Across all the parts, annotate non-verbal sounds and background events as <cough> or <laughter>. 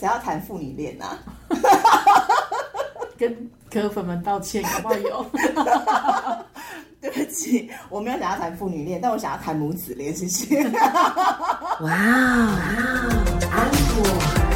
谁要谈父女恋啊？跟科粉们道歉，好不好？有，<laughs> 对不起，我没有想要谈父女恋，但我想要谈母子恋，谢谢。哇哦，安果。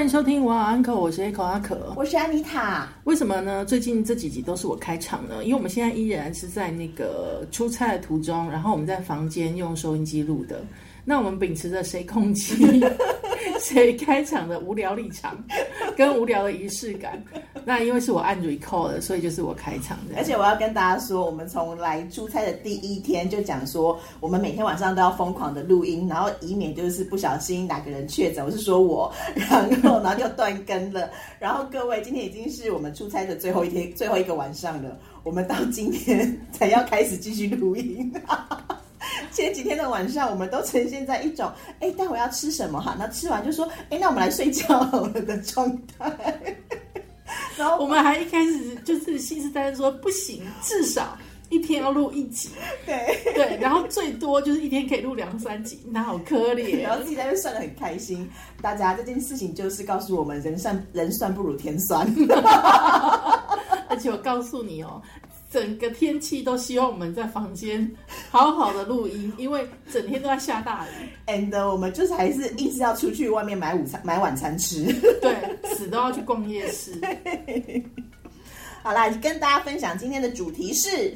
欢迎收听我好 uncle，我是 Echo 阿可，我是安妮塔。为什么呢？最近这几集都是我开场呢？因为我们现在依然是在那个出差的途中，然后我们在房间用收音机录的。那我们秉持着谁控机 <laughs> 谁开场的无聊立场跟无聊的仪式感。<laughs> 那因为是我按 recall 的，所以就是我开场的。而且我要跟大家说，我们从来出差的第一天就讲说，我们每天晚上都要疯狂的录音，然后以免就是不小心哪个人确诊，我是说我，然后然后就断更了。然后各位，今天已经是我们出差的最后一天，<laughs> 最后一个晚上了。我们到今天才要开始继续录音。<laughs> 前几天的晚上，我们都呈现在一种“哎，待会要吃什么哈？那吃完就说“哎，那我们来睡觉了”的状态。然后我们还一开始就是信誓旦旦说不行，至少一天要录一集。对 <laughs> 对，然后最多就是一天可以录两三集，那好可怜。<laughs> 然后自己在那算的很开心。大家这件事情就是告诉我们，人算人算不如天算。<laughs> 而且我告诉你哦。整个天气都希望我们在房间好好的录音，因为整天都在下大雨。And 我们就是还是一直要出去外面买午餐、买晚餐吃。对，死都要去逛夜市。<laughs> 好啦，跟大家分享今天的主题是，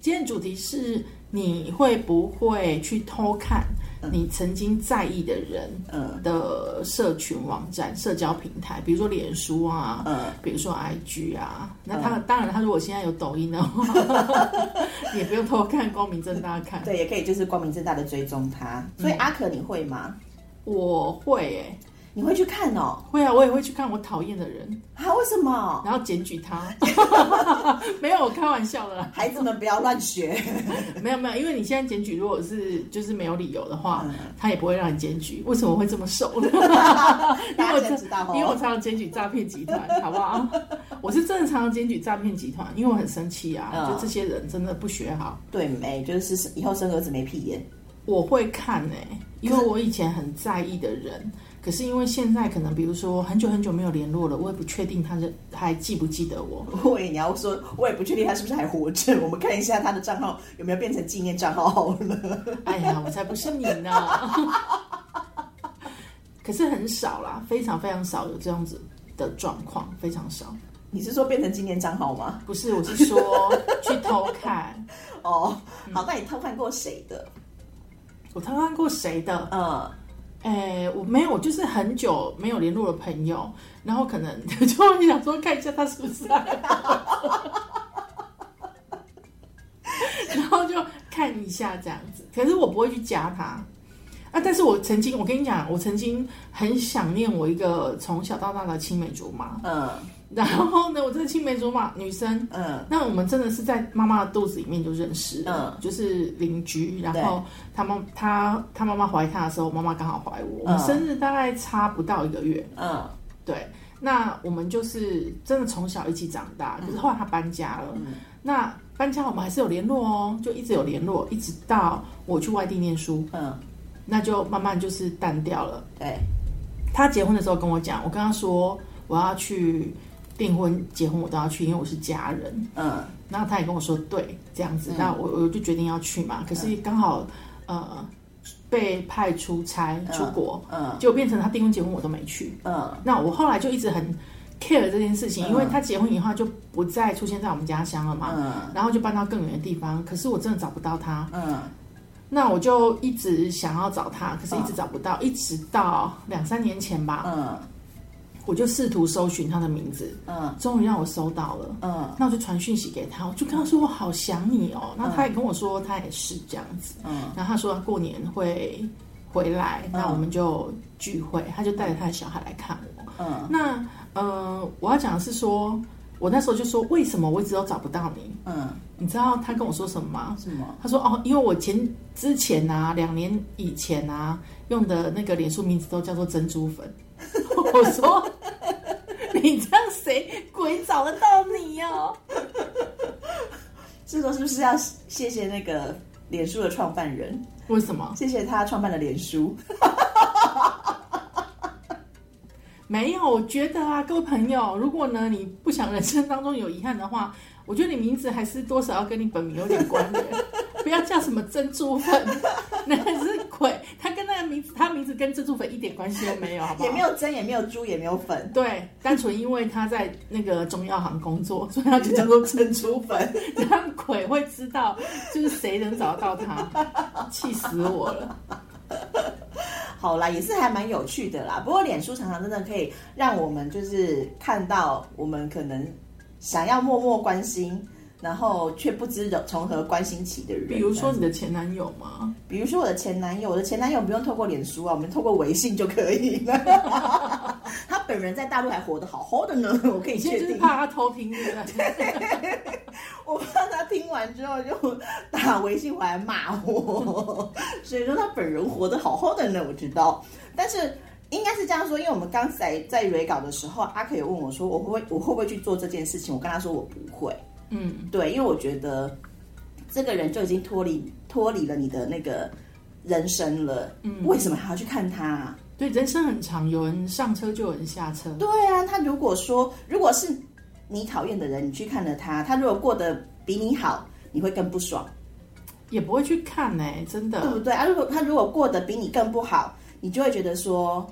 今天主题是你会不会去偷看？你曾经在意的人的社群网站、社交平台，比如说脸书啊，比如说 IG 啊，那他当然，他如果现在有抖音的话，<laughs> 也不用偷看，光明正大看。对，也可以就是光明正大的追踪他。所以阿可，你会吗？我会诶。你会去看哦？会啊，我也会去看我讨厌的人啊？为什么？然后检举他？<laughs> 没有，我开玩笑的。孩子们不要乱学。<laughs> 没有没有，因为你现在检举，如果是就是没有理由的话，他也不会让你检举。为什么会这么熟？因为我知道，<laughs> 因为我常常检举诈骗集团，好不好？我是正常检举诈骗集团，因为我很生气啊，就这些人真的不学好。对，没就是以后生儿子没屁眼。我会看诶，因为我以前很在意的人。可是因为现在可能，比如说很久很久没有联络了，我也不确定他是还记不记得我。喂，你要说，我也不确定他是不是还活着。我们看一下他的账号有没有变成纪念账号好了。哎呀，我才不是你呢。<laughs> 可是很少啦，非常非常少有这样子的状况，非常少。你是说变成纪念账号吗？不是，我是说去偷看。<laughs> 哦，好，那你偷看过谁的？我偷看过谁的？嗯。哎，我没有，就是很久没有联络的朋友，然后可能就你想说看一下他是不是，然后就看一下这样子。可是我不会去加他啊，但是我曾经，我跟你讲，我曾经很想念我一个从小到大的青梅竹马，嗯。然后呢，我这个青梅竹马女生，嗯，那我们真的是在妈妈的肚子里面就认识，嗯，就是邻居。然后他妈她她妈妈怀她的时候，妈妈刚好怀我，我们生日大概差不到一个月，嗯，对。那我们就是真的从小一起长大，可是后来她搬家了，那搬家我们还是有联络哦，就一直有联络，一直到我去外地念书，嗯，那就慢慢就是淡掉了。对，她结婚的时候跟我讲，我跟她说我要去。订婚、结婚我都要去，因为我是家人。嗯，然后他也跟我说对这样子，那我我就决定要去嘛。可是刚好呃被派出差出国，嗯，就变成他订婚、结婚我都没去。嗯，那我后来就一直很 care 这件事情，因为他结婚以后就不再出现在我们家乡了嘛。嗯，然后就搬到更远的地方，可是我真的找不到他。嗯，那我就一直想要找他，可是一直找不到，一直到两三年前吧。嗯。我就试图搜寻他的名字，嗯，终于让我搜到了，嗯，那我就传讯息给他，我就跟他说我好想你哦，那他也跟我说他也是这样子，嗯，然后他说他过年会回来，那我们就聚会，他就带着他的小孩来看我，嗯，那呃，我要讲的是说，我那时候就说为什么我一直都找不到你，嗯，你知道他跟我说什么吗？什么？他说哦，因为我前之前啊，两年以前啊，用的那个脸书名字都叫做珍珠粉，<laughs> 我说。你这样谁鬼找得到你呀？<laughs> 这时候是不是要谢谢那个脸书的创办人？为什么？谢谢他创办的脸书。<laughs> 没有，我觉得啊，各位朋友，如果呢你不想人生当中有遗憾的话，我觉得你名字还是多少要跟你本名有点关联，<laughs> 不要叫什么珍珠粉，那是名字，他名字跟珍珠粉一点关系都没有，好不好？也没有珍，也没有珠，也没有粉，对，单纯因为他在那个中药行工作，所以他就叫做珍珠粉，<laughs> 让鬼会知道就是谁能找得到他，气死我了。好啦，也是还蛮有趣的啦。不过脸书常常真的可以让我们就是看到我们可能想要默默关心，然后却不知从何关心起的人。比如说你的前男友吗？比如说我的前男友，我的前男友不用透过脸书啊，我们透过微信就可以了。<laughs> 他本人在大陆还活得好好的呢，<laughs> 我可以确定。怕他偷听。<laughs> 我怕他听完之后就打微信回来骂我，所以说他本人活得好好的呢，我知道。但是应该是这样说，因为我们刚才在蕊稿的时候，阿可也问我说，我会不会我会不会去做这件事情？我跟他说我不会。嗯，对，因为我觉得这个人就已经脱离脱离了你的那个人生了。嗯，为什么还要去看他？对，人生很长，有人上车就有人下车。对啊，他如果说如果是。你讨厌的人，你去看了他，他如果过得比你好，你会更不爽，也不会去看呢，真的，对不对啊？如果他如果过得比你更不好，你就会觉得说，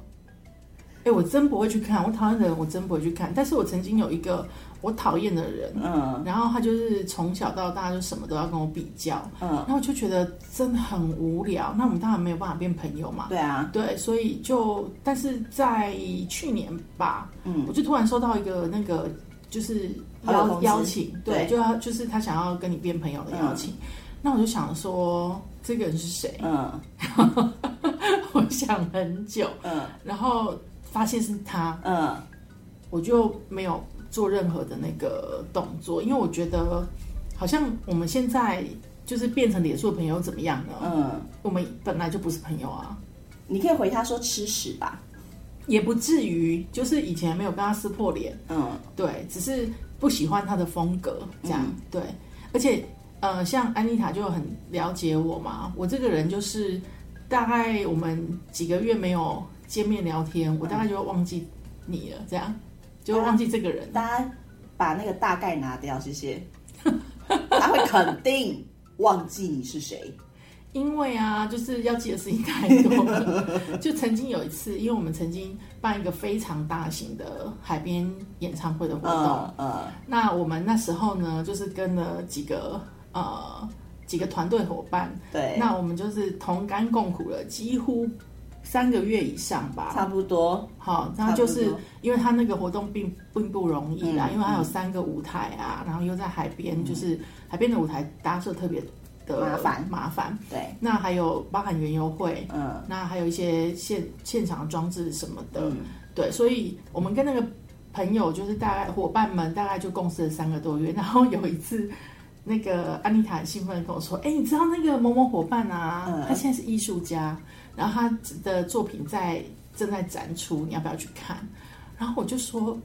哎，我真不会去看，我讨厌的人，我真不会去看。但是我曾经有一个我讨厌的人，嗯，然后他就是从小到大就什么都要跟我比较，嗯，然后我就觉得真的很无聊。那我们当然没有办法变朋友嘛，对啊，对，所以就，但是在去年吧，嗯，我就突然收到一个那个。就是邀邀请，对，就要就是他想要跟你变朋友的邀请，那我就想说这个人是谁？嗯，<laughs> 我想很久，嗯，然后发现是他，嗯，我就没有做任何的那个动作，因为我觉得好像我们现在就是变成脸书的朋友怎么样呢？嗯，我们本来就不是朋友啊，你可以回他说吃屎吧。也不至于，就是以前没有跟他撕破脸，嗯，对，只是不喜欢他的风格这样，对，而且呃，像安妮塔就很了解我嘛，我这个人就是大概我们几个月没有见面聊天，我大概就会忘记你了，这样就会忘记这个人。大家把那个大概拿掉，谢谢。<laughs> 他会肯定忘记你是谁。因为啊，就是要记的事情太多了。就曾经有一次，因为我们曾经办一个非常大型的海边演唱会的活动，嗯，那我们那时候呢，就是跟了几个呃几个团队伙伴，对，那我们就是同甘共苦了几乎三个月以上吧，差不多。好，然后就是因为他那个活动并并不容易啦，因为他有三个舞台啊，然后又在海边，就是海边的舞台搭设特别的。麻烦。麻烦，对，那还有包含原油会，嗯，那还有一些现现场装置什么的，对，所以我们跟那个朋友就是大概伙伴们大概就共事了三个多月，然后有一次，那个安妮塔很兴奋的跟我说：“哎，你知道那个某某伙伴啊，他现在是艺术家，然后他的作品在正在展出，你要不要去看？”然后我就说：“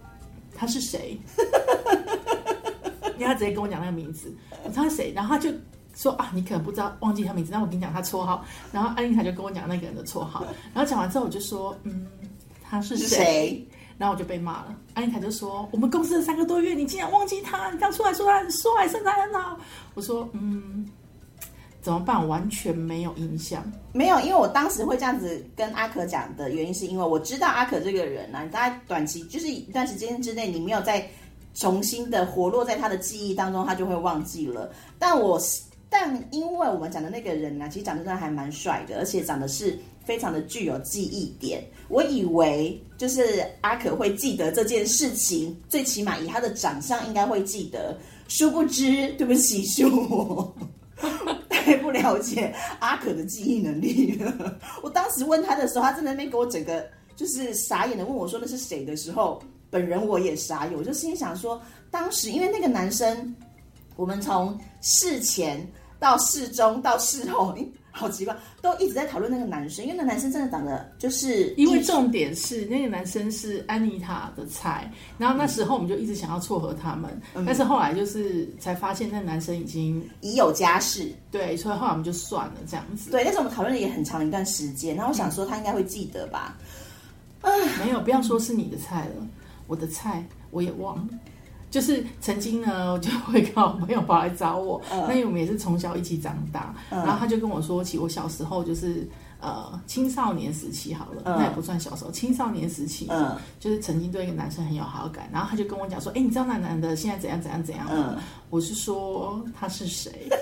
他是谁？” <laughs> 因为他直接跟我讲那个名字，我他是谁？然后他就。说啊，你可能不知道，忘记他名字。那我跟你讲他绰号。然后安妮塔就跟我讲那个人的绰号。然后讲完之后，我就说，嗯，他是谁？然后我就被骂了。安妮塔就说，我们公司的三个多月，你竟然忘记他？你刚出来说他很帅，身材很好。我说，嗯，怎么办？完全没有印象。没有，因为我当时会这样子跟阿可讲的原因，是因为我知道阿可这个人呢，你大概短期就是一段时间之内，你没有再重新的活络在他的记忆当中，他就会忘记了。但我。但因为我们讲的那个人呢，其实长得真的还蛮帅的，而且长得是非常的具有记忆点。我以为就是阿可会记得这件事情，最起码以他的长相应该会记得。殊不知，对不起，是我太不了解阿可的记忆能力了。我当时问他的时候，他正在那边给我整个就是傻眼的问我说那是谁的时候，本人我也傻眼，我就心想说，当时因为那个男生，我们从事前。到事中到事后，好奇怪，都一直在讨论那个男生，因为那男生真的长得就是，因为重点是那个男生是安妮塔的菜，然后那时候我们就一直想要撮合他们，但是后来就是才发现那男生已经已有家室，对，所以后来我们就算了这样子。对，但是我们讨论了也很长一段时间，然后我想说他应该会记得吧？啊，没有，不要说是你的菜了，我的菜我也忘了。就是曾经呢，我就会跟好朋友跑来找我，那因为我们也是从小一起长大，然后他就跟我说起我小时候就是呃青少年时期好了，那也不算小时候，青少年时期，嗯，就是曾经对一个男生很有好感，然后他就跟我讲说，哎，你知道那男的现在怎样怎样怎样？吗？我是说他是谁？<laughs>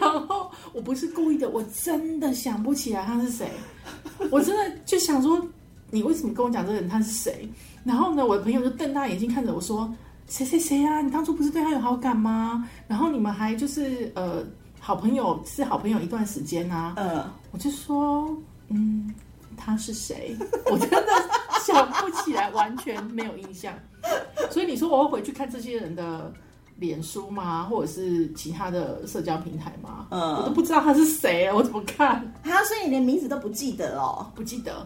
然后我不是故意的，我真的想不起来他是谁，我真的就想说，你为什么跟我讲这个人他是谁？然后呢，我的朋友就瞪大眼睛看着我说：“谁谁谁啊？你当初不是对他有好感吗？然后你们还就是呃好朋友是好朋友一段时间啊。”嗯，我就说：“嗯，他是谁？我真的想不起来，完全没有印象。所以你说我会回去看这些人的脸书吗？或者是其他的社交平台吗？嗯，我都不知道他是谁，我怎么看？啊，所以你连名字都不记得哦？不记得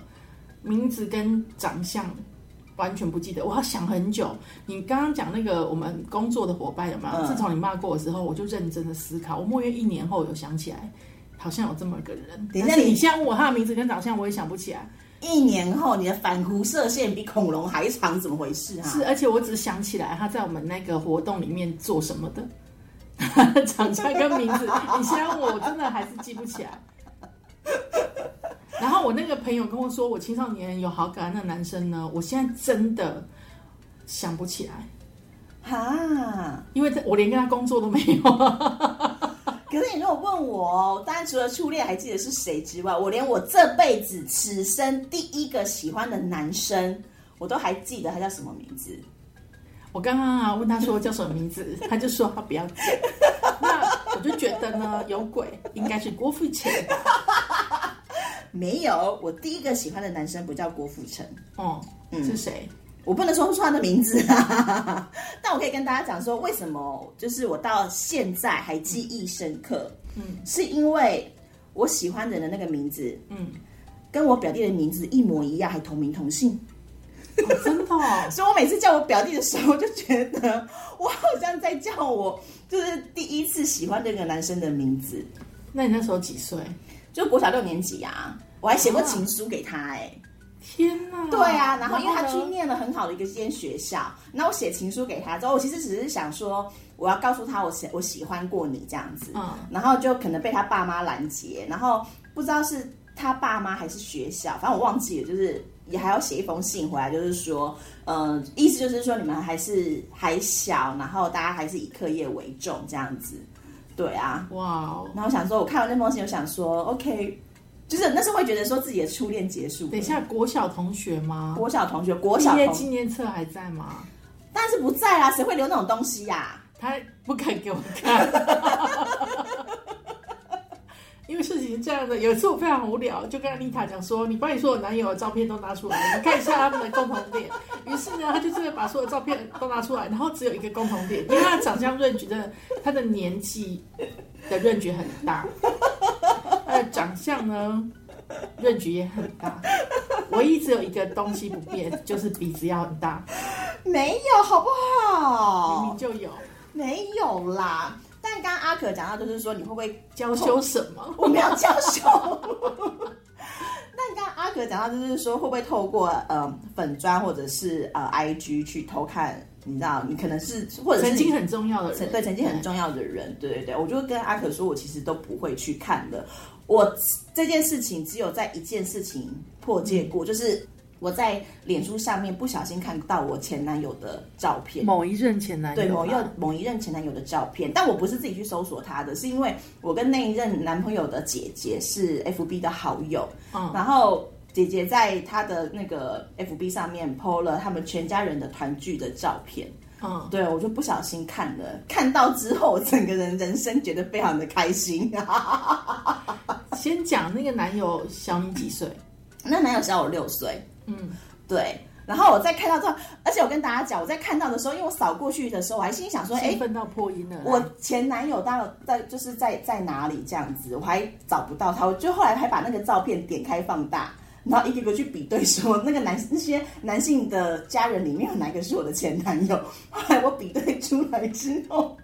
名字跟长相。”完全不记得，我要想很久。你刚刚讲那个我们工作的伙伴有没有？自从你骂过我之后，我就认真的思考。我莫约一年后有想起来，好像有这么个人。等一下你现在问我他的名字跟长相，我也想不起来。一年后你的反辐射线比恐龙还长，怎么回事啊？是，而且我只想起来他在我们那个活动里面做什么的，<laughs> 长相跟名字。你现在问我，我真的还是记不起来。然后我那个朋友跟我说，我青少年有好感那男生呢，我现在真的想不起来，哈，因为我连跟他工作都没有。<laughs> 可是你如果问我，当然除了初恋还记得是谁之外，我连我这辈子此生第一个喜欢的男生，我都还记得他叫什么名字。我刚刚啊问他说叫什么名字，他就说他不要讲。那我就觉得呢，有鬼，应该是郭富城。没有，我第一个喜欢的男生不叫郭富城。哦，嗯是谁？我不能说出他的名字啊，<laughs> 但我可以跟大家讲说，为什么就是我到现在还记忆深刻。嗯，是因为我喜欢的人的那个名字，嗯，跟我表弟的名字一模一样，还同名同姓。真的，<laughs> 所以我每次叫我表弟的时候，就觉得我好像在叫我就是第一次喜欢这个男生的名字。那你那时候几岁？就国小六年级啊，我还写过情书给他哎，天哪！对啊，然后因为他去念了很好的一个间学校，那我写情书给他之后，我其实只是想说，我要告诉他我喜我喜欢过你这样子，嗯，然后就可能被他爸妈拦截，然后不知道是他爸妈还是学校，反正我忘记了，就是也还要写一封信回来，就是说，嗯，意思就是说你们还是 <laughs> 还小，然后大家还是以课业为重这样子。对啊，哇！然后想说，我看完那封信，我想说，OK，就是那时候会觉得说自己的初恋结束。等一下，国小同学吗？国小同学，国小毕业纪念册还在吗？当然是不在啦，谁会留那种东西呀？他不肯给我看。<laughs> 因为事情是这样的，有一次我非常无聊，就跟丽塔讲说：“你把你所有男友的照片都拿出来，你看一下他们的共同点。<laughs> ”于是呢，他就真的把所有照片都拿出来，然后只有一个共同点，因为他长相润觉得他的年纪的润觉很大，他的长相呢润局也很大，唯一只有一个东西不变，就是鼻子要很大。<laughs> 没有，好不好？明明就有，没有啦。但刚刚阿可讲到，就是说你会不会娇羞什么？我没有娇羞。<laughs> 但刚刚阿可讲到，就是说会不会透过呃粉砖或者是呃 IG 去偷看？你知道，你可能是或者曾经很重要的人，对曾经很重要的人，对对对，我就跟阿可说，我其实都不会去看的。我这件事情只有在一件事情破戒过，就是。我在脸书上面不小心看到我前男友的照片，某一任前男友，对某一某一任前男友的照片，但我不是自己去搜索他的，是因为我跟那一任男朋友的姐姐是 FB 的好友，嗯，然后姐姐在她的那个 FB 上面 PO 了他们全家人的团聚的照片，嗯，对我就不小心看了，看到之后整个人人生觉得非常的开心。<laughs> 先讲那个男友小你几岁？那男友小我六岁。嗯，对。然后我在看到之后，而且我跟大家讲，我在看到的时候，因为我扫过去的时候，我还心想说，哎，奋到破音了。我前男友到在就是在在哪里这样子，我还找不到他。我就后来还把那个照片点开放大，然后一个个去比对，说那个男那些男性的家人里面有哪个是我的前男友。后来我比对出来之后，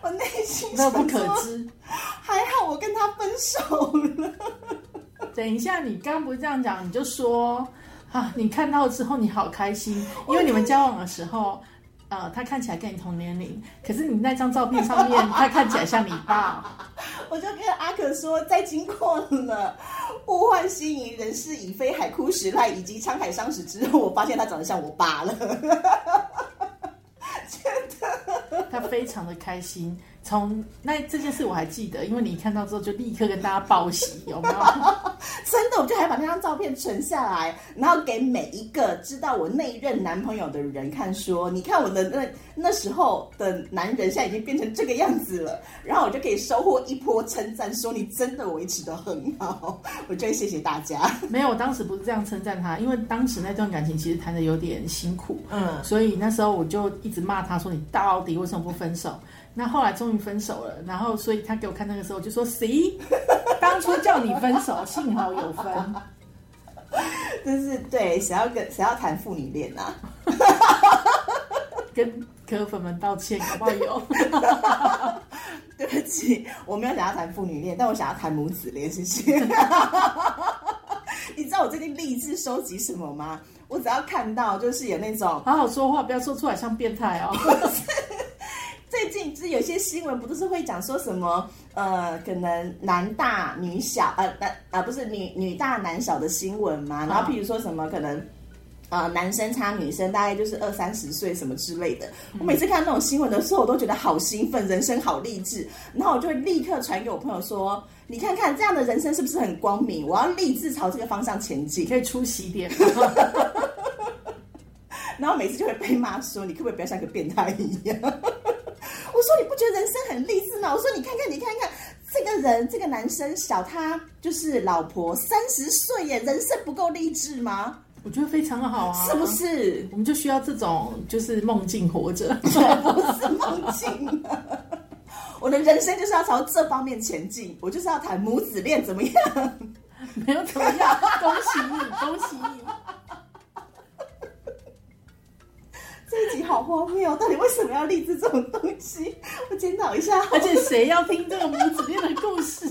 我内心那不可知，还好我跟他分手了。<laughs> 等一下，你刚不是这样讲，你就说啊，你看到之后你好开心，因为你们交往的时候，呃，他看起来跟你同年龄，可是你那张照片上面他看起来像你爸。<laughs> 我就跟阿可说，在经过了物换星移、人事已非、海枯石烂以及沧海桑石之后，我发现他长得像我爸了。他非常的开心。从那这件事我还记得，因为你看到之后就立刻跟大家报喜，有没有？<laughs> 真的，我就还把那张照片存下来，然后给每一个知道我那一任男朋友的人看，说：“你看我的那那时候的男人，现在已经变成这个样子了。”然后我就可以收获一波称赞，说你真的维持的很好。<laughs> 我真谢谢大家。没有，我当时不是这样称赞他，因为当时那段感情其实谈的有点辛苦，嗯，所以那时候我就一直骂他说：“你到底为什么不分手？”那后来终于分手了，然后所以他给我看那个时候就说：“See，<laughs> 当初叫你分手，幸好有分。”就是对，谁要跟谁要谈父女恋啊？<laughs> 跟科粉们道歉，好不好？有？<laughs> 对不起，我没有想要谈父女恋，但我想要谈母子恋，谢谢。你知道我最近励志收集什么吗？我只要看到就是有那种好好说话，不要说出来像变态哦。有些新闻，不都是会讲说什么呃，可能男大女小，呃男啊不是女女大男小的新闻嘛？然后譬如说什么可能呃男生差女生大概就是二三十岁什么之类的。我每次看那种新闻的时候，我都觉得好兴奋，人生好励志。然后我就会立刻传给我朋友说：“你看看这样的人生是不是很光明？我要立志朝这个方向前进。”可以出席点。然后每次就会被骂说：“你可不可以不要像个变态一样？”觉得人生很励志吗？我说你看看你看看这个人，这个男生小他就是老婆三十岁耶，人生不够励志吗？我觉得非常好啊，是不是？我们就需要这种就是梦境活着，不是梦境。我的人生就是要朝这方面前进，我就是要谈母子恋，怎么样？<laughs> 没有怎么样，恭喜你，恭喜你。这一集好荒谬，到底为什么要励志这种东西？我检讨一下。而且谁要听这个母子恋的故事？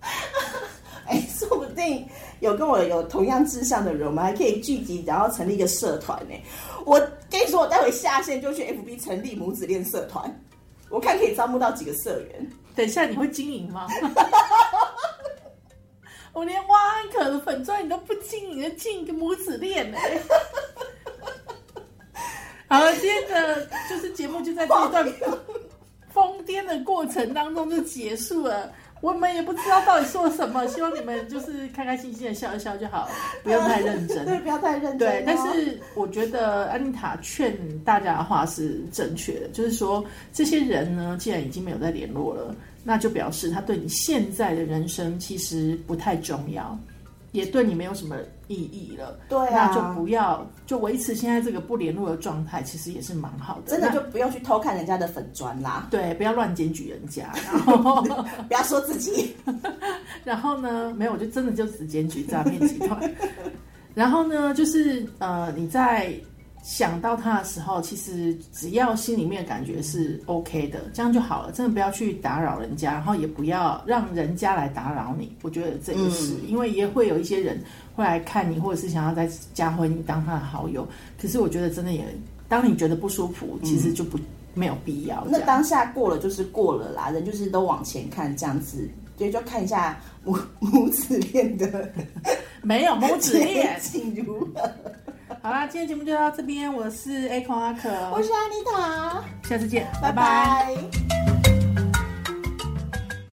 <laughs> 哎，说不定有跟我有同样志向的人，我们还可以聚集，然后成立一个社团呢。我跟你说，我待会下线就去 FB 成立母子恋社团，我看可以招募到几个社员。等一下你会经营吗？<laughs> 我连挖安可的粉钻你都不经营，进一个母子恋呢？好了，今天的就是节目就在这一段疯癫的过程当中就结束了。我们也不知道到底说什么，希望你们就是开开心心的笑一笑就好，<laughs> 不用太认真。对，不要太认真。对，但是我觉得安妮塔劝大家的话是正确的，就是说这些人呢，既然已经没有再联络了，那就表示他对你现在的人生其实不太重要。也对你没有什么意义了，对啊，那就不要就维持现在这个不联络的状态，其实也是蛮好的。真的就不要去偷看人家的粉砖啦，对，不要乱检举人家，然 <laughs> 后不要说自己，<laughs> 然后呢，没有，我就真的就只检举诈骗集团，然后呢，就是呃，你在。想到他的时候，其实只要心里面感觉是 OK 的，这样就好了。真的不要去打扰人家，然后也不要让人家来打扰你。我觉得这个是，因为也会有一些人会来看你，或者是想要再加回你当他的好友。可是我觉得真的也，当你觉得不舒服，其实就不没有必要。那当下过了就是过了啦，人就是都往前看这样子，所以就看一下母 <laughs> 母子恋的，没有母子恋如何。<laughs> 好啦，今天节目就到这边。我是 A 孔阿可，我是安妮塔，下次见，拜拜。